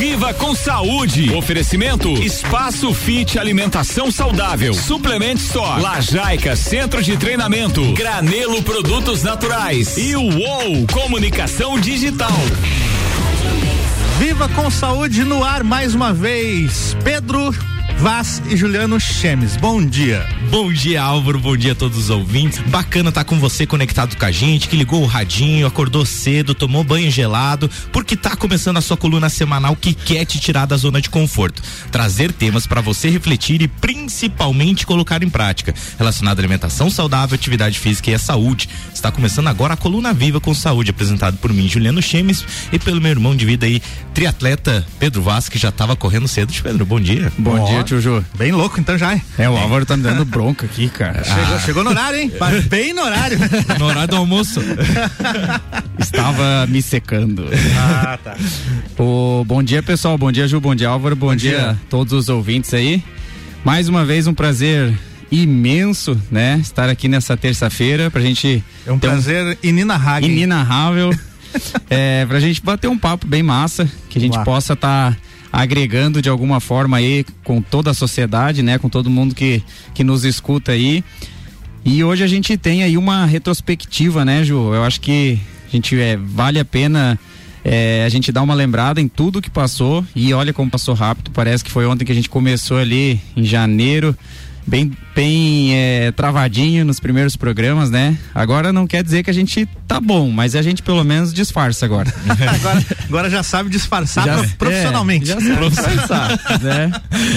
Viva com saúde. Oferecimento Espaço Fit Alimentação Saudável. Suplement Store. Lajaica Centro de Treinamento. Granelo Produtos Naturais. E o UOL Comunicação Digital. Viva com saúde no ar mais uma vez. Pedro Vaz e Juliano Chemes. Bom dia. Bom dia, Álvaro. Bom dia a todos os ouvintes. Bacana estar tá com você conectado com a gente, que ligou o radinho, acordou cedo, tomou banho gelado, porque tá começando a sua coluna semanal que quer te tirar da zona de conforto. Trazer temas para você refletir e principalmente colocar em prática, relacionado à alimentação saudável, atividade física e a saúde. Está começando agora a coluna Viva com Saúde, apresentado por mim, Juliano Chemes, e pelo meu irmão de vida aí, triatleta Pedro Vaz, que já estava correndo cedo. Pedro, bom dia. Bom dia, tio Ju. Bem louco então já, hein? É, o Álvaro tá me dando bronca aqui, cara. Chegou, ah. chegou no horário, hein? Bem no horário. no horário do almoço. Estava me secando. Ah, tá. O, bom dia, pessoal. Bom dia, Ju. Bom dia, Álvaro. Bom, bom dia. dia a todos os ouvintes aí. Mais uma vez, um prazer imenso, né? Estar aqui nessa terça-feira pra gente. É um prazer um... inenarrável. Inenarrável. é, pra gente bater um papo bem massa, que a gente possa estar. Tá agregando de alguma forma aí com toda a sociedade, né, com todo mundo que, que nos escuta aí. E hoje a gente tem aí uma retrospectiva, né, Ju? Eu acho que a gente é, vale a pena é, a gente dar uma lembrada em tudo que passou e olha como passou rápido. Parece que foi ontem que a gente começou ali em janeiro bem, bem é, travadinho nos primeiros programas, né? Agora não quer dizer que a gente tá bom, mas a gente pelo menos disfarça agora. agora, agora, já sabe disfarçar já, profissionalmente. É, já sabe disfarçar, né?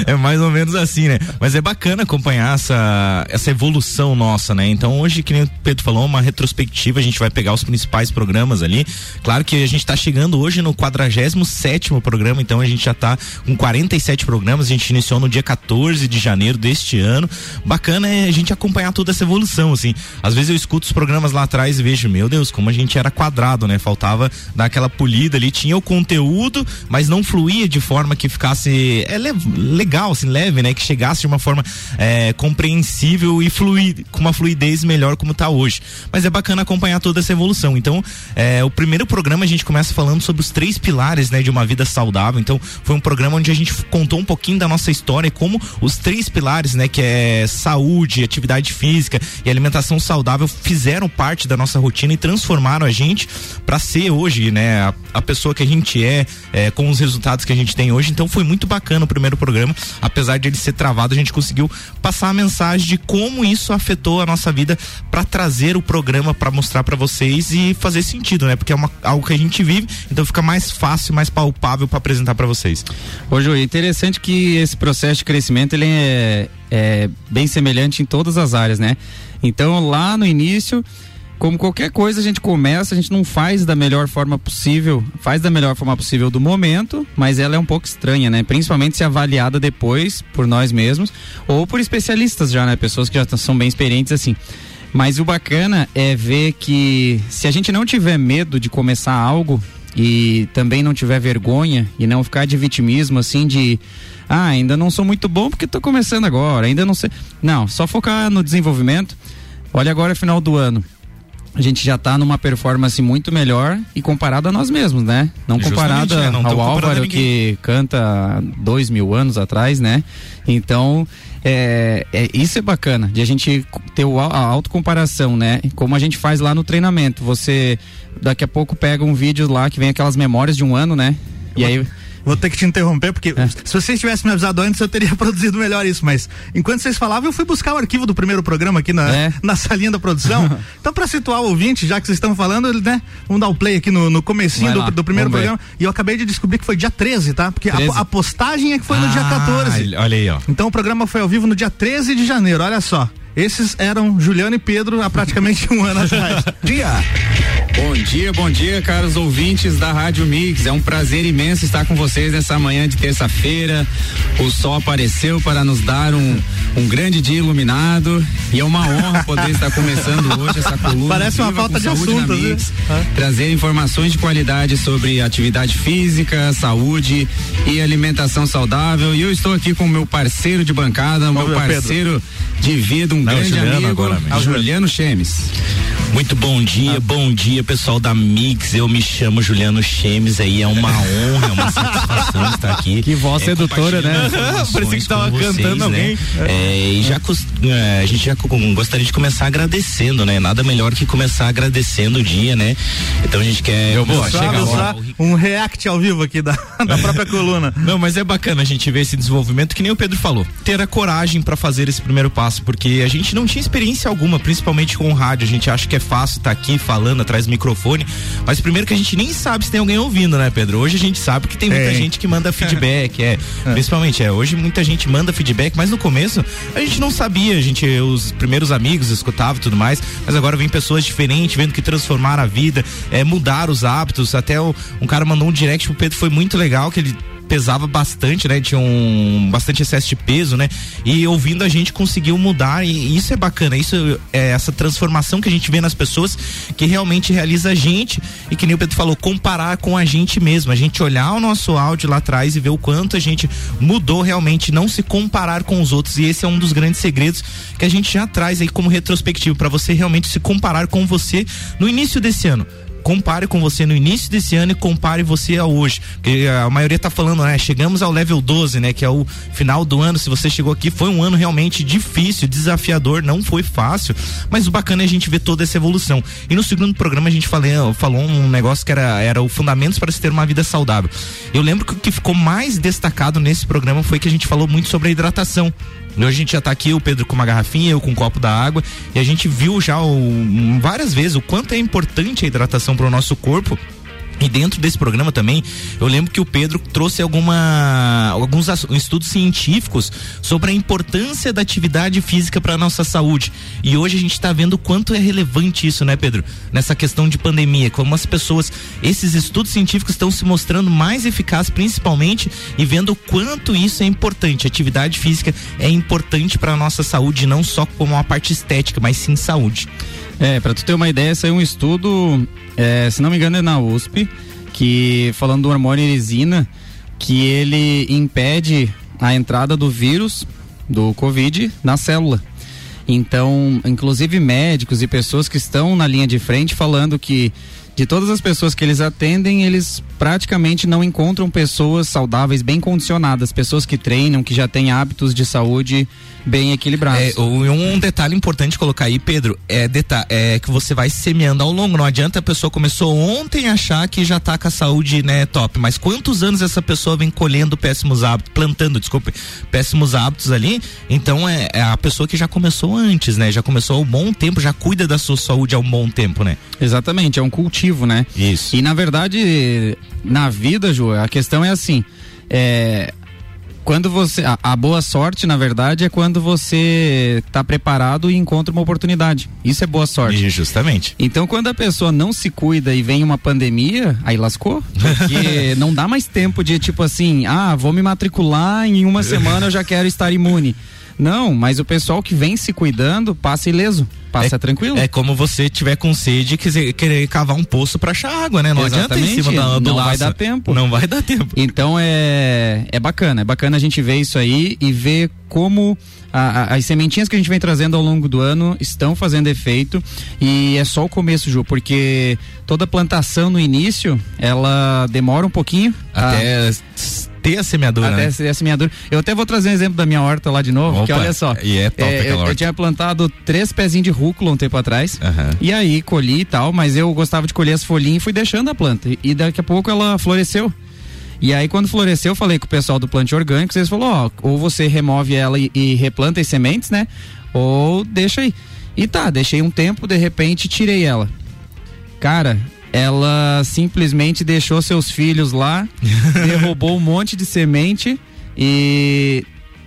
É mais ou menos assim, né? Mas é bacana acompanhar essa, essa evolução nossa, né? Então hoje, que nem o Pedro falou, uma retrospectiva, a gente vai pegar os principais programas ali. Claro que a gente tá chegando hoje no 47 programa, então a gente já tá com 47 programas, a gente iniciou no dia 14 de janeiro deste ano ano. Bacana é a gente acompanhar toda essa evolução, assim. Às vezes eu escuto os programas lá atrás e vejo, meu Deus, como a gente era quadrado, né? Faltava dar aquela polida ali, tinha o conteúdo, mas não fluía de forma que ficasse é legal, assim, leve, né? Que chegasse de uma forma é, compreensível e fluir, com uma fluidez melhor como tá hoje. Mas é bacana acompanhar toda essa evolução. Então, é, o primeiro programa a gente começa falando sobre os três pilares, né, de uma vida saudável. Então, foi um programa onde a gente contou um pouquinho da nossa história e como os três pilares, né, que é, saúde, atividade física e alimentação saudável fizeram parte da nossa rotina e transformaram a gente para ser hoje, né, a, a, pessoa que a gente é, é, com os resultados que a gente tem hoje. Então foi muito bacana o primeiro programa, apesar de ele ser travado, a gente conseguiu passar a mensagem de como isso afetou a nossa vida para trazer o programa para mostrar para vocês e fazer sentido, né? Porque é uma, algo que a gente vive, então fica mais fácil, mais palpável para apresentar para vocês. Hoje é interessante que esse processo de crescimento ele é é bem semelhante em todas as áreas, né? Então lá no início, como qualquer coisa a gente começa, a gente não faz da melhor forma possível, faz da melhor forma possível do momento, mas ela é um pouco estranha, né? Principalmente se avaliada depois por nós mesmos ou por especialistas já, né? Pessoas que já são bem experientes assim. Mas o bacana é ver que se a gente não tiver medo de começar algo e também não tiver vergonha e não ficar de vitimismo assim de ah, ainda não sou muito bom porque estou começando agora, ainda não sei. Não, só focar no desenvolvimento. Olha agora é final do ano. A gente já está numa performance muito melhor e comparado a nós mesmos, né? Não comparado né? Não ao Álvaro que canta dois mil anos atrás, né? Então, é, é, isso é bacana, de a gente ter o, a autocomparação, né? Como a gente faz lá no treinamento. Você daqui a pouco pega um vídeo lá que vem aquelas memórias de um ano, né? E aí Vou ter que te interromper, porque é. se vocês tivessem me avisado antes, eu teria produzido melhor isso. Mas enquanto vocês falavam, eu fui buscar o arquivo do primeiro programa aqui na, é. na salinha da produção. então, para situar o ouvinte, já que vocês estão falando, né? Vamos dar o play aqui no, no comecinho do, do, primeiro programa. E eu acabei de descobrir que foi dia 13, tá? Porque 13? A, a, postagem é que foi ah, no dia 14. Olha aí, ó. Então o programa foi ao vivo no dia 13 de janeiro, olha só. Esses eram Juliano e Pedro há praticamente um ano atrás. Dia! Bom dia, bom dia, caros ouvintes da Rádio Mix. É um prazer imenso estar com vocês nessa manhã de terça-feira. O sol apareceu para nos dar um, um grande dia iluminado e é uma honra poder estar começando hoje essa coluna. Parece uma falta de assunto, Mix, né? Trazer informações de qualidade sobre atividade física, saúde e alimentação saudável. E eu estou aqui com o meu parceiro de bancada, o meu parceiro Pedro. de vida, um Não, grande Juliano amigo, agora, Juliano Chemes. Muito bom dia, ah. bom dia, pessoal da Mix. Eu me chamo Juliano Chemes aí, é uma honra, é uma satisfação estar aqui. Que voz é, sedutora, né? Parecia que tava vocês, cantando né? alguém. É, e já é, a gente já gostaria de começar agradecendo, né? Nada melhor que começar agradecendo o dia, né? Então a gente quer Eu vou chegar lá. um react ao vivo aqui da, da própria coluna. Não, mas é bacana a gente ver esse desenvolvimento que nem o Pedro falou. Ter a coragem para fazer esse primeiro passo, porque a gente não tinha experiência alguma, principalmente com o rádio. A gente acha que é fácil estar tá aqui falando atrás do microfone, mas primeiro que a gente nem sabe se tem alguém ouvindo, né, Pedro? Hoje a gente sabe que tem muita é. gente que manda feedback, é, é. Principalmente, é. Hoje muita gente manda feedback, mas no começo a gente não sabia, a gente, os primeiros amigos escutavam e tudo mais, mas agora vem pessoas diferentes, vendo que transformaram a vida, é, mudar os hábitos. Até o, um cara mandou um direct pro Pedro, foi muito legal, que ele pesava bastante, né? Tinha um bastante excesso de peso, né? E ouvindo a gente conseguiu mudar e isso é bacana, isso é essa transformação que a gente vê nas pessoas que realmente realiza a gente. E que nem o Pedro falou, comparar com a gente mesmo, a gente olhar o nosso áudio lá atrás e ver o quanto a gente mudou realmente, não se comparar com os outros. E esse é um dos grandes segredos que a gente já traz aí como retrospectivo para você realmente se comparar com você no início desse ano compare com você no início desse ano e compare você a hoje. Porque a maioria tá falando, né? Chegamos ao level 12, né? Que é o final do ano. Se você chegou aqui, foi um ano realmente difícil, desafiador, não foi fácil. Mas o bacana é a gente ver toda essa evolução. E no segundo programa a gente falou, falou um negócio que era, era o fundamentos para se ter uma vida saudável. Eu lembro que o que ficou mais destacado nesse programa foi que a gente falou muito sobre a hidratação. Hoje a gente já tá aqui, o Pedro com uma garrafinha, eu com um copo da água, e a gente viu já o, várias vezes o quanto é importante a hidratação para o nosso corpo e dentro desse programa também, eu lembro que o Pedro trouxe alguma, alguns estudos científicos sobre a importância da atividade física para nossa saúde. E hoje a gente está vendo quanto é relevante isso, né, Pedro? Nessa questão de pandemia, como as pessoas, esses estudos científicos estão se mostrando mais eficazes, principalmente, e vendo quanto isso é importante. A atividade física é importante para nossa saúde, não só como uma parte estética, mas sim saúde. É, para tu ter uma ideia, saiu um estudo, é, se não me engano é na USP, que falando do hormônio erisina, que ele impede a entrada do vírus do Covid na célula. Então, inclusive médicos e pessoas que estão na linha de frente falando que de todas as pessoas que eles atendem, eles praticamente não encontram pessoas saudáveis, bem condicionadas, pessoas que treinam, que já têm hábitos de saúde bem equilibrados. É, um detalhe importante colocar aí, Pedro, é, é que você vai semeando ao longo. Não adianta a pessoa começou ontem a achar que já está com a saúde né, top. Mas quantos anos essa pessoa vem colhendo péssimos hábitos, plantando, desculpe, péssimos hábitos ali? Então é, é a pessoa que já começou antes, né? Já começou há um bom tempo, já cuida da sua saúde há um bom tempo, né? Exatamente, é um cultivo, né? Isso. E na verdade, na vida, Ju, a questão é assim. É, quando você a, a, boa sorte na verdade é quando você está preparado e encontra uma oportunidade isso é boa sorte e justamente então quando a pessoa não se cuida e vem uma pandemia aí lascou porque não dá mais tempo de tipo assim ah vou me matricular em uma semana eu já quero estar imune não, mas o pessoal que vem se cuidando passa ileso. Passa é, tranquilo. É como você tiver com sede e quiser, querer cavar um poço para achar água, né? Não Exatamente. adianta em cima da, do Não vai dar tempo. Não vai dar tempo. Então é, é bacana. É bacana a gente ver isso aí e ver como a, a, as sementinhas que a gente vem trazendo ao longo do ano estão fazendo efeito e é só o começo, Ju, porque toda plantação no início ela demora um pouquinho. Até a ter a semeadura. Até né? a semeadura. Eu até vou trazer um exemplo da minha horta lá de novo, Opa, que olha só. E é top é, eu, eu, tinha plantado três pezinhos de rúcula um tempo atrás. Uhum. E aí colhi e tal, mas eu gostava de colher as folhinhas e fui deixando a planta. E daqui a pouco ela floresceu. E aí, quando floresceu, eu falei com o pessoal do plantio orgânico, eles falaram, ó, ou você remove ela e, e replanta as sementes, né? Ou deixa aí. E tá, deixei um tempo, de repente tirei ela. Cara, ela simplesmente deixou seus filhos lá, derrubou um monte de semente e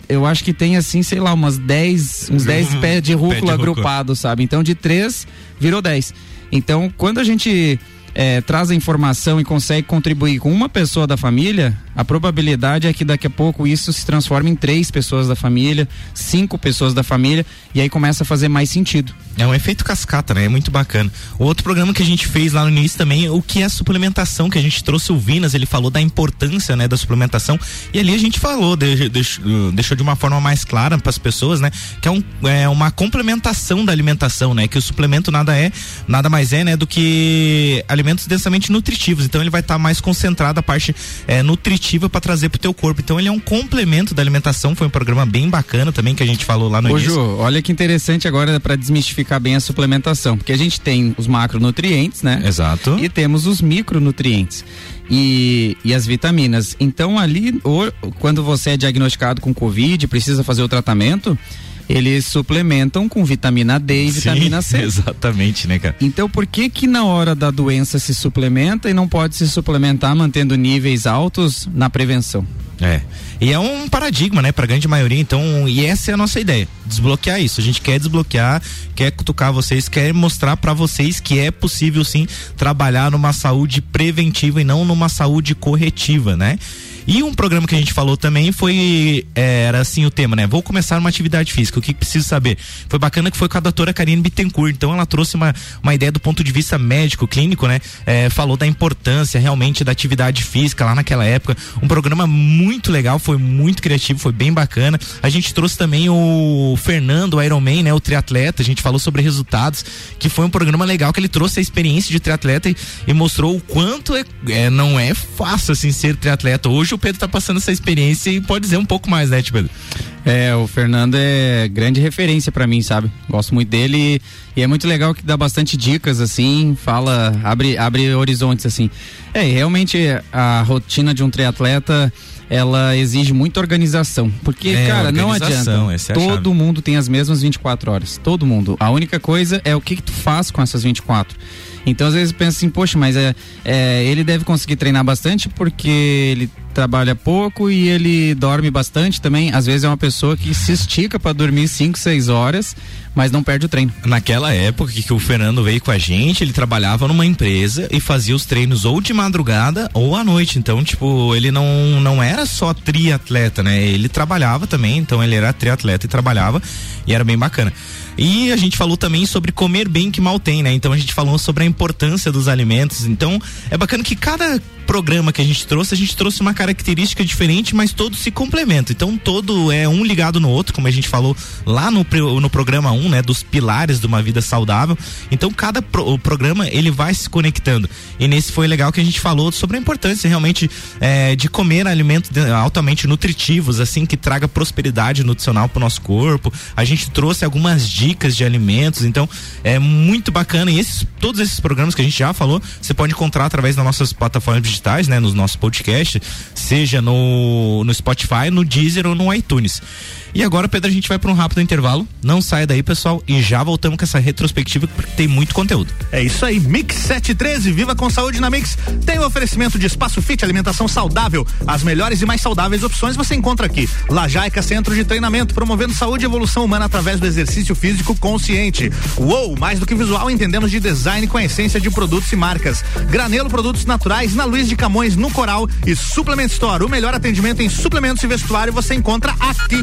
eu acho que tem assim, sei lá, umas 10, uns 10 uhum. pés de rúcula agrupados, sabe? Então de 3 virou 10. Então, quando a gente é, traz a informação e consegue contribuir com uma pessoa da família, a probabilidade é que daqui a pouco isso se transforme em três pessoas da família, cinco pessoas da família, e aí começa a fazer mais sentido. É um efeito cascata, né? É muito bacana. O outro programa que a gente fez lá no início também, o que é suplementação, que a gente trouxe o Vinas, ele falou da importância, né, da suplementação, e ali a gente falou, deixou, de uma forma mais clara para as pessoas, né, que é, um, é uma complementação da alimentação, né, que o suplemento nada é, nada mais é, né, do que alimentos densamente nutritivos. Então ele vai estar tá mais concentrado a parte é, nutritiva para trazer para o teu corpo. Então ele é um complemento da alimentação. Foi um programa bem bacana também que a gente falou lá no Ô, início. Ju, olha que interessante agora para desmistificar bem a suplementação, porque a gente tem os macronutrientes, né? Exato. E temos os micronutrientes. E, e, as vitaminas. Então, ali, ou, quando você é diagnosticado com Covid, precisa fazer o tratamento, eles suplementam com vitamina D e Sim, vitamina C. Exatamente, né, cara? Então, por que que na hora da doença se suplementa e não pode se suplementar mantendo níveis altos na prevenção? É. E é um paradigma, né, pra grande maioria. Então, e essa é a nossa ideia: desbloquear isso. A gente quer desbloquear, quer cutucar vocês, quer mostrar para vocês que é possível sim trabalhar numa saúde preventiva e não numa saúde corretiva, né? E um programa que a gente falou também foi, é, era assim o tema, né? Vou começar uma atividade física, o que, preciso saber? Foi bacana que foi com a doutora Karine Bittencourt, então ela trouxe uma, uma ideia do ponto de vista médico, clínico, né? É, falou da importância realmente da atividade física lá naquela época, um programa muito legal, foi muito criativo, foi bem bacana. A gente trouxe também o Fernando, Ironman, né? O triatleta, a gente falou sobre resultados, que foi um programa legal que ele trouxe a experiência de triatleta e, e mostrou o quanto é, é, não é fácil assim ser triatleta. Hoje o Pedro tá passando essa experiência e pode dizer um pouco mais, né, Pedro? É, o Fernando é grande referência para mim, sabe? Gosto muito dele e, e, é muito legal que dá bastante dicas, assim, fala, abre, abre horizontes, assim. É, realmente a rotina de um triatleta ela exige muita organização. Porque, é, cara, não adianta. É todo mundo tem as mesmas 24 horas. Todo mundo. A única coisa é o que, que tu faz com essas 24. Então, às vezes, pensa assim, poxa, mas é, é, ele deve conseguir treinar bastante porque ele trabalha pouco e ele dorme bastante também. Às vezes é uma pessoa que se estica para dormir 5, 6 horas, mas não perde o treino. Naquela época que o Fernando veio com a gente, ele trabalhava numa empresa e fazia os treinos ou de madrugada ou à noite. Então, tipo, ele não, não era só triatleta, né? Ele trabalhava também, então ele era triatleta e trabalhava e era bem bacana. E a gente falou também sobre comer bem que mal tem, né? Então a gente falou sobre a importância dos alimentos. Então é bacana que cada programa que a gente trouxe, a gente trouxe uma característica diferente, mas todos se complementam. Então todo é um ligado no outro, como a gente falou lá no, no programa 1, um, né, dos pilares de uma vida saudável. Então cada pro, programa ele vai se conectando. E nesse foi legal que a gente falou sobre a importância realmente é, de comer alimentos altamente nutritivos, assim que traga prosperidade nutricional para o nosso corpo. A gente trouxe algumas dicas de alimentos, então é muito bacana. E esses, todos esses programas que a gente já falou, você pode encontrar através das nossas plataformas digitais, né, nos nossos podcasts, seja no, no Spotify, no Deezer ou no iTunes. E agora, Pedro, a gente vai para um rápido intervalo. Não saia daí, pessoal, e já voltamos com essa retrospectiva porque tem muito conteúdo. É isso aí, Mix 713, viva com saúde na Mix. Tem o oferecimento de espaço fit, alimentação saudável. As melhores e mais saudáveis opções você encontra aqui. Lajaica Centro de Treinamento, promovendo saúde e evolução humana através do exercício físico consciente. Uou, mais do que visual, entendemos de design com a essência de produtos e marcas. Granelo Produtos Naturais, na Luiz de Camões, no Coral e Suplement Store. O melhor atendimento em suplementos e vestuário você encontra aqui.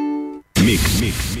Mix, mix.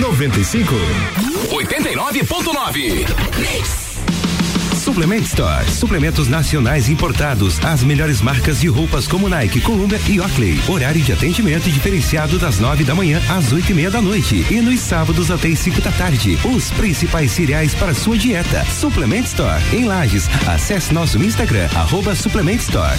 9495. 89.9 Suplement Store. Suplementos nacionais importados. As melhores marcas de roupas como Nike, Columbia e Oakley. Horário de atendimento diferenciado das nove da manhã às oito e meia da noite. E nos sábados até as cinco da tarde. Os principais cereais para sua dieta. Suplement Store. Em Lages. Acesse nosso Instagram, arroba Suplement Store.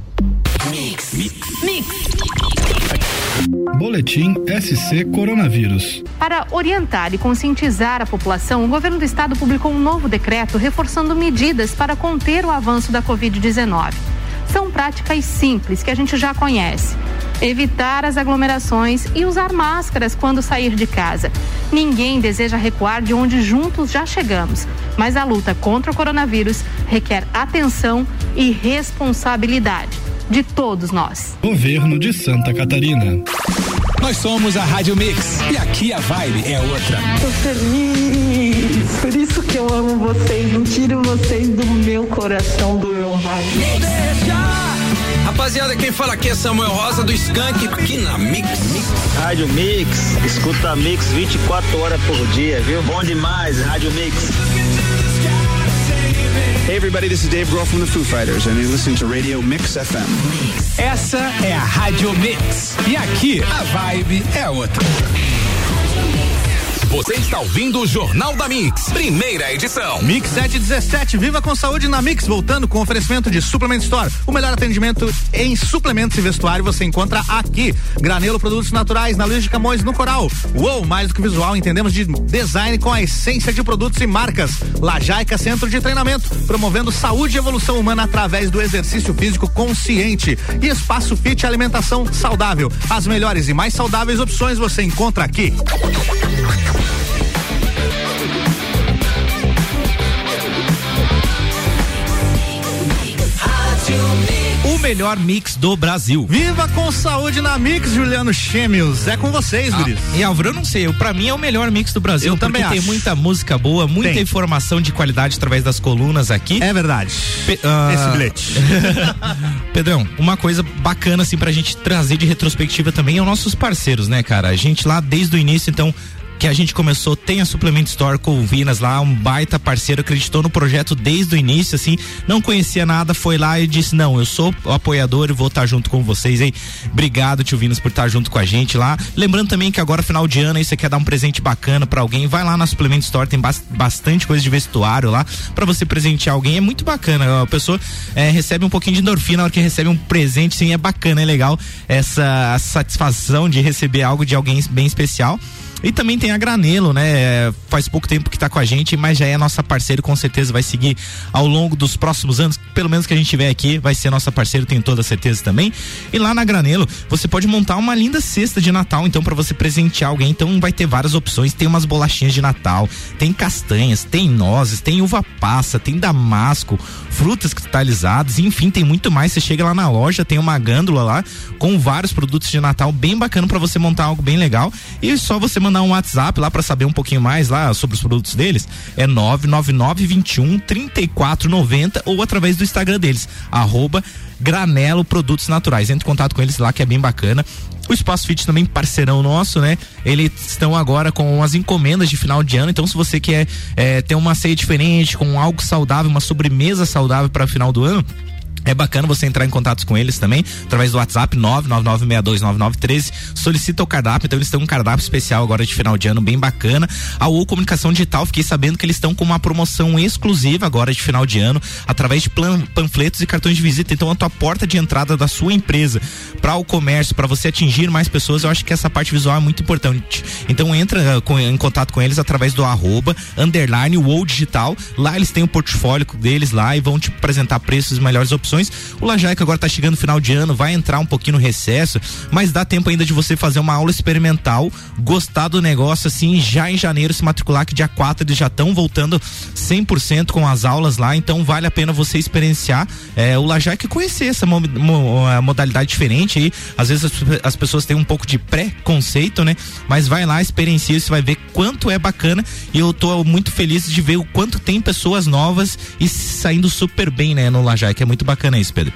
Mix. Mix. Mix. Boletim SC Coronavírus. Para orientar e conscientizar a população, o governo do estado publicou um novo decreto reforçando medidas para conter o avanço da Covid-19. São práticas simples que a gente já conhece. Evitar as aglomerações e usar máscaras quando sair de casa. Ninguém deseja recuar de onde juntos já chegamos, mas a luta contra o coronavírus requer atenção e responsabilidade de todos nós. Governo de Santa Catarina. Nós somos a Rádio Mix e aqui a vibe é outra. Tô feliz, por isso que eu amo vocês, não tiro vocês do meu coração, do meu rádio. Rapaziada, quem fala aqui é Samuel Rosa do Skank, aqui na Mix. Rádio Mix, escuta Mix 24 horas por dia, viu? Bom demais, Rádio Mix. Hey everybody, this is Dave Grohl from the Foo Fighters and you're listening to Radio Mix FM. Essa é a Rádio Mix e aqui a vibe é outra. Você está ouvindo o Jornal da Mix, primeira edição. Mix 717, viva com saúde na Mix, voltando com oferecimento de Suplement Store. O melhor atendimento em suplementos e vestuário você encontra aqui. Granelo Produtos Naturais, na Luiz de Camões, no Coral. Uou, mais do que visual, entendemos de design com a essência de produtos e marcas. Lajaica Centro de Treinamento, promovendo saúde e evolução humana através do exercício físico consciente. E Espaço Fit Alimentação Saudável. As melhores e mais saudáveis opções você encontra aqui. Melhor mix do Brasil. Viva com saúde na Mix, Juliano Chêmios. É com vocês, Guris. Ah, e Álvaro, eu não sei, pra mim é o melhor mix do Brasil. Eu também tem acho. muita música boa, muita Tem. informação de qualidade através das colunas aqui. É verdade. Pe- ah, Esse bilhete. Pedrão, uma coisa bacana assim pra gente trazer de retrospectiva também é os nossos parceiros, né, cara? A gente lá desde o início, então, que a gente começou, tem a Suplement Store com Vinas lá, um baita parceiro, acreditou no projeto desde o início, assim, não conhecia nada, foi lá e disse, não, eu sou o apoiador e vou estar junto com vocês aí. Obrigado, tio Vinas, por estar junto com a gente lá. Lembrando também que agora, final de ano, aí você quer dar um presente bacana pra alguém, vai lá na Suplement Store, tem bas- bastante coisa de vestuário lá, pra você presentear alguém, é muito bacana, a pessoa eh, recebe um pouquinho de endorfina na hora que recebe um presente, sim, é bacana, é legal essa satisfação de receber algo de alguém bem especial. E também tem a Granelo, né? Faz pouco tempo que tá com a gente, mas já é nossa parceira, com certeza vai seguir ao longo dos próximos anos, pelo menos que a gente tiver aqui, vai ser nossa parceira, tenho toda a certeza também. E lá na Granelo, você pode montar uma linda cesta de Natal, então para você presentear alguém, então vai ter várias opções, tem umas bolachinhas de Natal, tem castanhas, tem nozes, tem uva passa, tem damasco, frutas cristalizadas, enfim, tem muito mais. Você chega lá na loja, tem uma gândula lá com vários produtos de Natal bem bacana para você montar algo bem legal. E só você mandar um WhatsApp lá para saber um pouquinho mais lá sobre os produtos deles. É 999 21 3490 ou através do Instagram deles, arroba Granelo Produtos Naturais. Entre em contato com eles lá que é bem bacana. O Espaço Fit também parceirão nosso, né? Eles estão agora com as encomendas de final de ano. Então, se você quer eh, ter uma ceia diferente, com algo saudável, uma sobremesa saudável para final do ano, É bacana você entrar em contato com eles também, através do WhatsApp 999629913. Solicita o cardápio, então eles têm um cardápio especial agora de final de ano, bem bacana. A U Comunicação Digital, fiquei sabendo que eles estão com uma promoção exclusiva agora de final de ano, através de plan, panfletos e cartões de visita. Então, a tua porta de entrada da sua empresa para o comércio, para você atingir mais pessoas, eu acho que essa parte visual é muito importante. Então, entra uh, com, em contato com eles através do arroba, underline, ou digital. Lá eles têm o portfólio deles lá e vão te apresentar preços melhores opções opções. O Lajaica agora está chegando no final de ano, vai entrar um pouquinho no recesso, mas dá tempo ainda de você fazer uma aula experimental, gostar do negócio assim, já em janeiro se matricular, que dia 4 eles já estão voltando 100% com as aulas lá, então vale a pena você experienciar é, o Lajaica e conhecer essa mo mo modalidade diferente aí. Às vezes as, as pessoas têm um pouco de pré-conceito, né? Mas vai lá, experiencia, você vai ver quanto é bacana e eu tô muito feliz de ver o quanto tem pessoas novas e saindo super bem, né, no Lajaica, é muito bacana bacana isso, Pedro.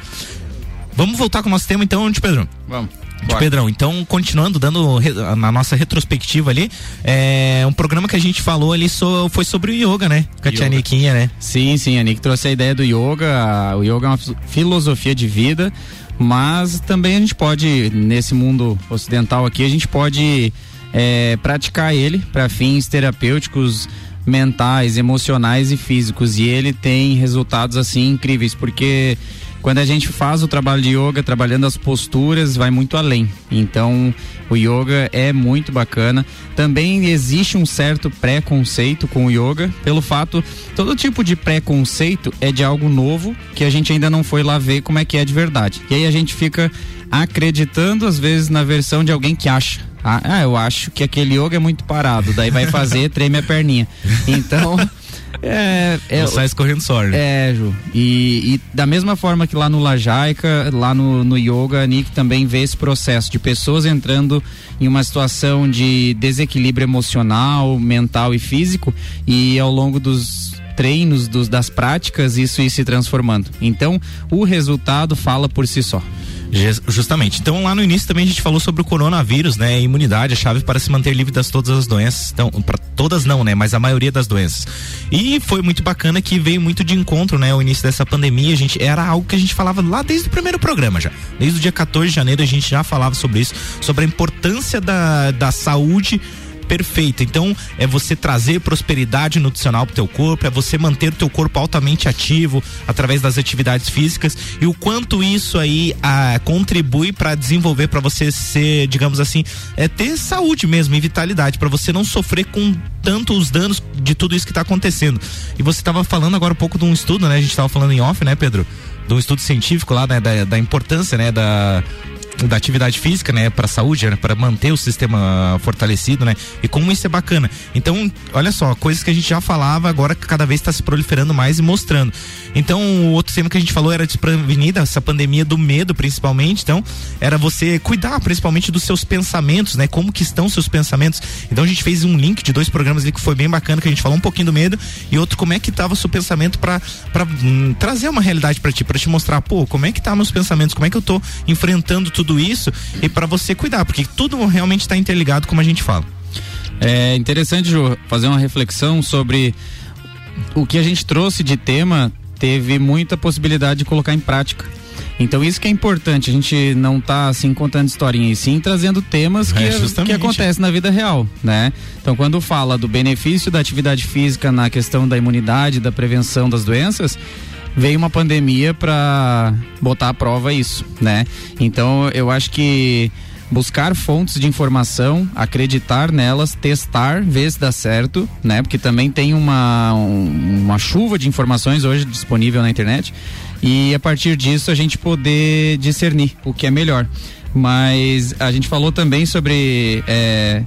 Vamos voltar com o nosso tema então, de Pedro? Vamos. De Pedrão, então continuando, dando na nossa retrospectiva ali, é um programa que a gente falou ali so, foi sobre o yoga, né? Com a tia Niquinha, né? Sim, sim, a Nick trouxe a ideia do yoga. O yoga é uma filosofia de vida, mas também a gente pode, nesse mundo ocidental aqui, a gente pode é, praticar ele para fins terapêuticos mentais, emocionais e físicos. E ele tem resultados assim incríveis, porque quando a gente faz o trabalho de yoga, trabalhando as posturas, vai muito além. Então, o yoga é muito bacana. Também existe um certo preconceito com o yoga, pelo fato, todo tipo de preconceito é de algo novo que a gente ainda não foi lá ver como é que é de verdade. E aí a gente fica acreditando às vezes na versão de alguém que acha. Ah, ah eu acho que aquele yoga é muito parado, daí vai fazer, treme a perninha. Então, é, é, Não sai escorrendo sorte. É, Ju. E, e, da mesma forma que lá no Lajaica, lá no, no Yoga, a Nick também vê esse processo de pessoas entrando em uma situação de desequilíbrio emocional, mental e físico, e ao longo dos treinos, dos, das práticas, isso ir se transformando. Então, o resultado fala por si só. Justamente. Então, lá no início também a gente falou sobre o coronavírus, né? Imunidade, a chave para se manter livre das todas as doenças. Então, para todas não, né? Mas a maioria das doenças. E foi muito bacana que veio muito de encontro, né? O início dessa pandemia, a gente era algo que a gente falava lá desde o primeiro programa já. Desde o dia 14 de janeiro a gente já falava sobre isso, sobre a importância da, da saúde perfeita. Então, é você trazer prosperidade nutricional pro teu corpo, é você manter o teu corpo altamente ativo através das atividades físicas e o quanto isso aí ah, contribui para desenvolver para você ser, digamos assim, é ter saúde mesmo e vitalidade, para você não sofrer com tanto os danos de tudo isso que tá acontecendo. E você estava falando agora um pouco de um estudo, né? A gente estava falando em off, né, Pedro? De um estudo científico lá, né, da, da importância, né, da da atividade física, né, para saúde, né, para manter o sistema fortalecido, né? E como isso é bacana. Então, olha só, coisas que a gente já falava, agora que cada vez está se proliferando mais e mostrando. Então, o outro tema que a gente falou era desprevenida, essa pandemia do medo, principalmente. Então, era você cuidar principalmente dos seus pensamentos, né? Como que estão seus pensamentos. Então, a gente fez um link de dois programas ali que foi bem bacana, que a gente falou um pouquinho do medo e outro como é que estava o seu pensamento para hum, trazer uma realidade para ti, para te mostrar, pô, como é que tá meus pensamentos, como é que eu tô enfrentando tudo tudo isso e para você cuidar, porque tudo realmente está interligado, como a gente fala. É interessante, Ju, fazer uma reflexão sobre o que a gente trouxe de tema teve muita possibilidade de colocar em prática. Então isso que é importante, a gente não tá assim contando historinha e sim trazendo temas que, é, que acontecem na vida real, né? Então quando fala do benefício da atividade física na questão da imunidade, da prevenção das doenças, veio uma pandemia para botar à prova isso, né? Então eu acho que buscar fontes de informação, acreditar nelas, testar, ver se dá certo, né? Porque também tem uma, um, uma chuva de informações hoje disponível na internet e a partir disso a gente poder discernir o que é melhor. Mas a gente falou também sobre é,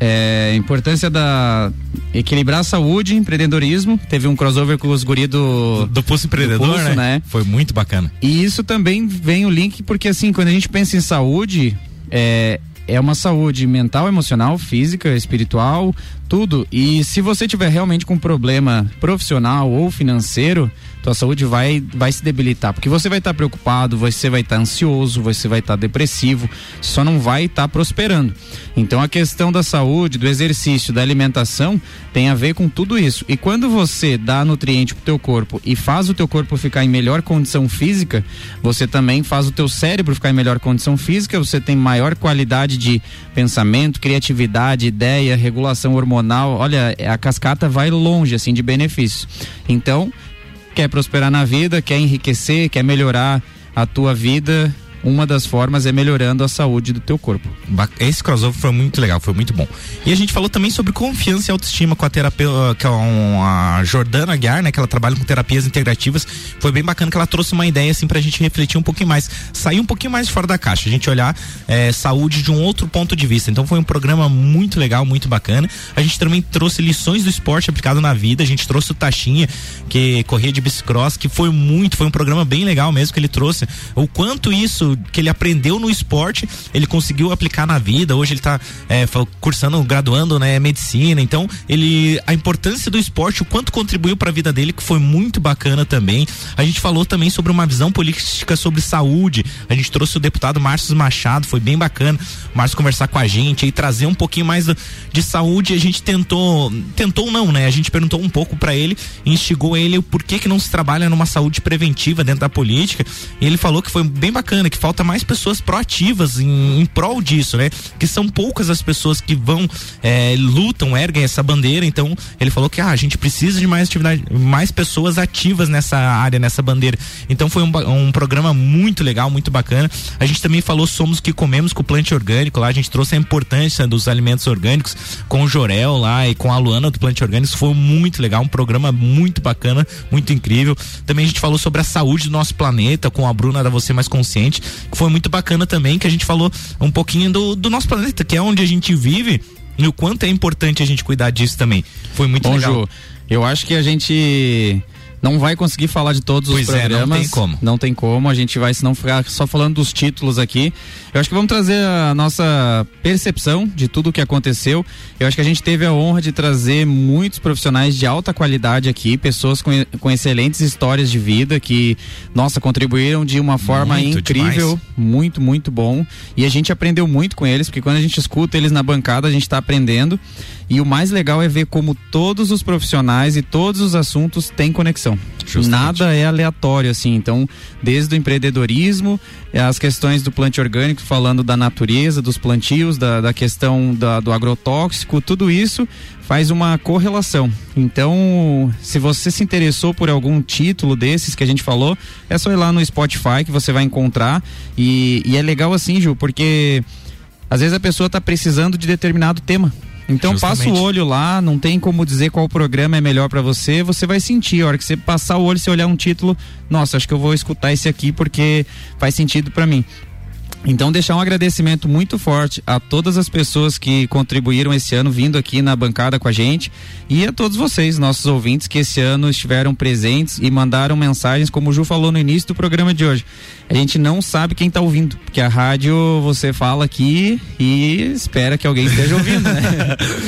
é, importância da equilibrar a saúde, empreendedorismo. Teve um crossover com os guri do. Do Pulso Empreendedor, do Pulso, né? né? Foi muito bacana. E isso também vem o link, porque assim, quando a gente pensa em saúde, é, é uma saúde mental, emocional, física, espiritual, tudo. E se você tiver realmente com problema profissional ou financeiro, tua saúde vai, vai se debilitar, porque você vai estar tá preocupado, você vai estar tá ansioso, você vai estar tá depressivo, só não vai estar prosperando. Então a questão da saúde, do exercício, da alimentação tem a ver com tudo isso. E quando você dá nutriente pro teu corpo e faz o teu corpo ficar em melhor condição física, você também faz o teu cérebro ficar em melhor condição física, você tem maior qualidade de pensamento, criatividade, ideia, regulação hormonal. Olha, a cascata vai longe assim de benefícios. Então, quer prosperar na vida, quer enriquecer, quer melhorar a tua vida, uma das formas é melhorando a saúde do teu corpo. Esse crossover foi muito legal, foi muito bom. E a gente falou também sobre confiança e autoestima com a terapeuta, com a Jordana Aguiar, né? Que ela trabalha com terapias integrativas. Foi bem bacana que ela trouxe uma ideia assim pra gente refletir um pouquinho mais, sair um pouquinho mais fora da caixa, a gente olhar é, saúde de um outro ponto de vista. Então foi um programa muito legal, muito bacana. A gente também trouxe lições do esporte aplicado na vida. A gente trouxe o Taxinha, que corria de bicicross, que foi muito, foi um programa bem legal mesmo que ele trouxe. O quanto isso que ele aprendeu no esporte, ele conseguiu aplicar na vida. Hoje ele está é, cursando, graduando, né, medicina. Então, ele a importância do esporte, o quanto contribuiu para a vida dele, que foi muito bacana também. A gente falou também sobre uma visão política sobre saúde. A gente trouxe o deputado Márcio Machado, foi bem bacana. O Márcio conversar com a gente e trazer um pouquinho mais de saúde. A gente tentou, tentou não, né? A gente perguntou um pouco para ele, instigou ele o porquê que não se trabalha numa saúde preventiva dentro da política. E ele falou que foi bem bacana, que falta mais pessoas proativas em, em prol disso, né? Que são poucas as pessoas que vão, é, lutam, erguem essa bandeira. Então, ele falou que ah, a gente precisa de mais atividade, mais pessoas ativas nessa área, nessa bandeira. Então, foi um, um programa muito legal, muito bacana. A gente também falou Somos que Comemos com o Plante Orgânico lá. A gente trouxe a importância dos alimentos orgânicos com o Jorel lá e com a Luana do Plante Orgânico. Foi muito legal, um programa muito bacana, muito incrível. Também a gente falou sobre a saúde do nosso planeta com a Bruna da Você Mais Consciente foi muito bacana também, que a gente falou um pouquinho do, do nosso planeta, que é onde a gente vive e o quanto é importante a gente cuidar disso também. Foi muito Bom, legal. Ju, eu acho que a gente não vai conseguir falar de todos pois os programas. É, não tem como. Não tem como, a gente vai, se não ficar só falando dos títulos aqui. Eu acho que vamos trazer a nossa percepção de tudo o que aconteceu. Eu acho que a gente teve a honra de trazer muitos profissionais de alta qualidade aqui, pessoas com, com excelentes histórias de vida que, nossa, contribuíram de uma forma muito incrível, demais. muito, muito bom. E a gente aprendeu muito com eles, porque quando a gente escuta eles na bancada, a gente está aprendendo. E o mais legal é ver como todos os profissionais e todos os assuntos têm conexão. Justamente. Nada é aleatório, assim. Então, desde o empreendedorismo, eh, as questões do plantio orgânico, falando da natureza, dos plantios, da, da questão da, do agrotóxico, tudo isso faz uma correlação. Então, se você se interessou por algum título desses que a gente falou, é só ir lá no Spotify que você vai encontrar. E, e é legal assim, Ju, porque às vezes a pessoa está precisando de determinado tema. Então Justamente. passa o olho lá, não tem como dizer qual programa é melhor para você, você vai sentir, a hora que você passar o olho, você olhar um título, nossa, acho que eu vou escutar esse aqui porque faz sentido para mim. Então, deixar um agradecimento muito forte a todas as pessoas que contribuíram esse ano vindo aqui na bancada com a gente e a todos vocês, nossos ouvintes, que esse ano estiveram presentes e mandaram mensagens, como o Ju falou no início do programa de hoje. A gente não sabe quem está ouvindo, porque a rádio você fala aqui e espera que alguém esteja ouvindo, né?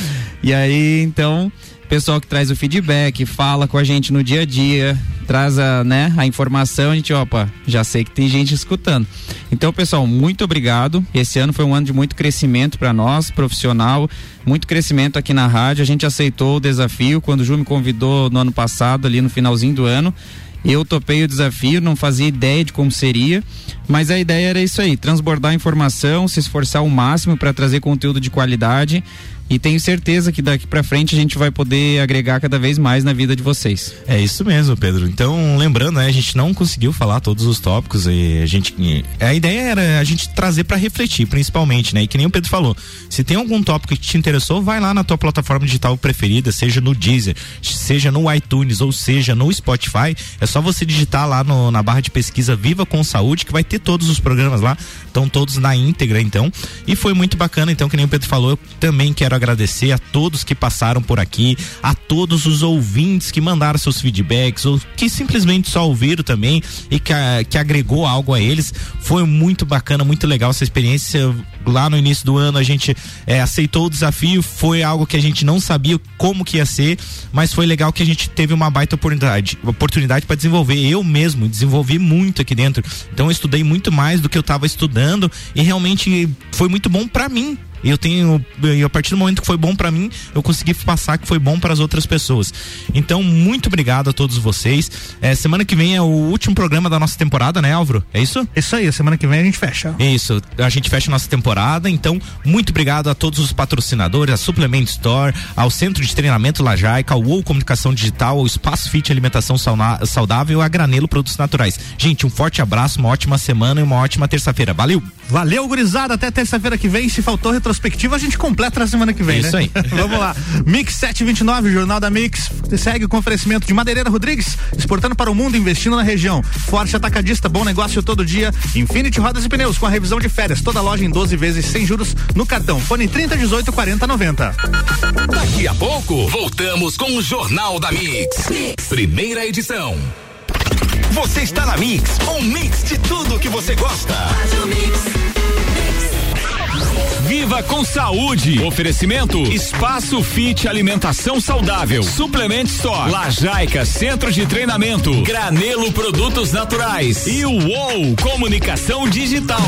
e aí, então, pessoal que traz o feedback, fala com a gente no dia a dia, traz a, né, a informação, a gente, opa, já sei que tem gente escutando. Então, pessoal, muito obrigado. Esse ano foi um ano de muito crescimento para nós, profissional, muito crescimento aqui na rádio. A gente aceitou o desafio quando o Ju me convidou no ano passado, ali no finalzinho do ano. Eu topei o desafio, não fazia ideia de como seria, mas a ideia era isso aí: transbordar informação, se esforçar ao máximo para trazer conteúdo de qualidade e tenho certeza que daqui para frente a gente vai poder agregar cada vez mais na vida de vocês. É isso mesmo, Pedro. Então, lembrando, né, a gente não conseguiu falar todos os tópicos e a gente a ideia era a gente trazer para refletir, principalmente, né? E que nem o Pedro falou, se tem algum tópico que te interessou, vai lá na tua plataforma digital preferida, seja no Deezer, seja no iTunes ou seja no Spotify, é só você digitar lá no, na barra de pesquisa Viva com Saúde que vai ter todos os programas lá, estão todos na íntegra, então. E foi muito bacana, então, que nem o Pedro falou, eu também quero agradecer a todos que passaram por aqui, a todos os ouvintes que mandaram seus feedbacks ou que simplesmente só ouviram também e que, que agregou algo a eles. Foi muito bacana, muito legal essa experiência lá no início do ano a gente é, aceitou o desafio, foi algo que a gente não sabia como que ia ser, mas foi legal que a gente teve uma baita oportunidade, oportunidade para desenvolver. Eu mesmo desenvolvi muito aqui dentro. Então eu estudei muito mais do que eu estava estudando e realmente foi muito bom para mim eu tenho, e a partir do momento que foi bom para mim, eu consegui passar que foi bom para as outras pessoas. Então, muito obrigado a todos vocês. É, semana que vem é o último programa da nossa temporada, né, Álvaro? É isso? Isso aí, semana que vem a gente fecha. Isso, a gente fecha a nossa temporada. Então, muito obrigado a todos os patrocinadores, a Suplement Store, ao Centro de Treinamento Lajaica, ao UOL Comunicação Digital, ao Espaço Fit Alimentação Saudável, a Granelo Produtos Naturais. Gente, um forte abraço, uma ótima semana e uma ótima terça-feira. Valeu! Valeu, gurizada. Até terça-feira que vem. Se faltou retrospectiva, a gente completa na semana que vem, Isso né? aí. Vamos lá. Mix 729, Jornal da Mix. Segue com oferecimento de Madeireira Rodrigues, exportando para o mundo, investindo na região. Forte Atacadista, bom negócio todo dia. Infinity Rodas e Pneus, com a revisão de férias. Toda loja em 12 vezes sem juros no cartão. Fone 30 18 40 90. Daqui a pouco, voltamos com o Jornal da mix. Primeira edição. Você está na Mix, um mix de tudo que você gosta. Viva com saúde. Oferecimento Espaço Fit Alimentação Saudável. Suplement Store. Lajaica Centro de Treinamento. Granelo Produtos Naturais. E o UOL Comunicação Digital.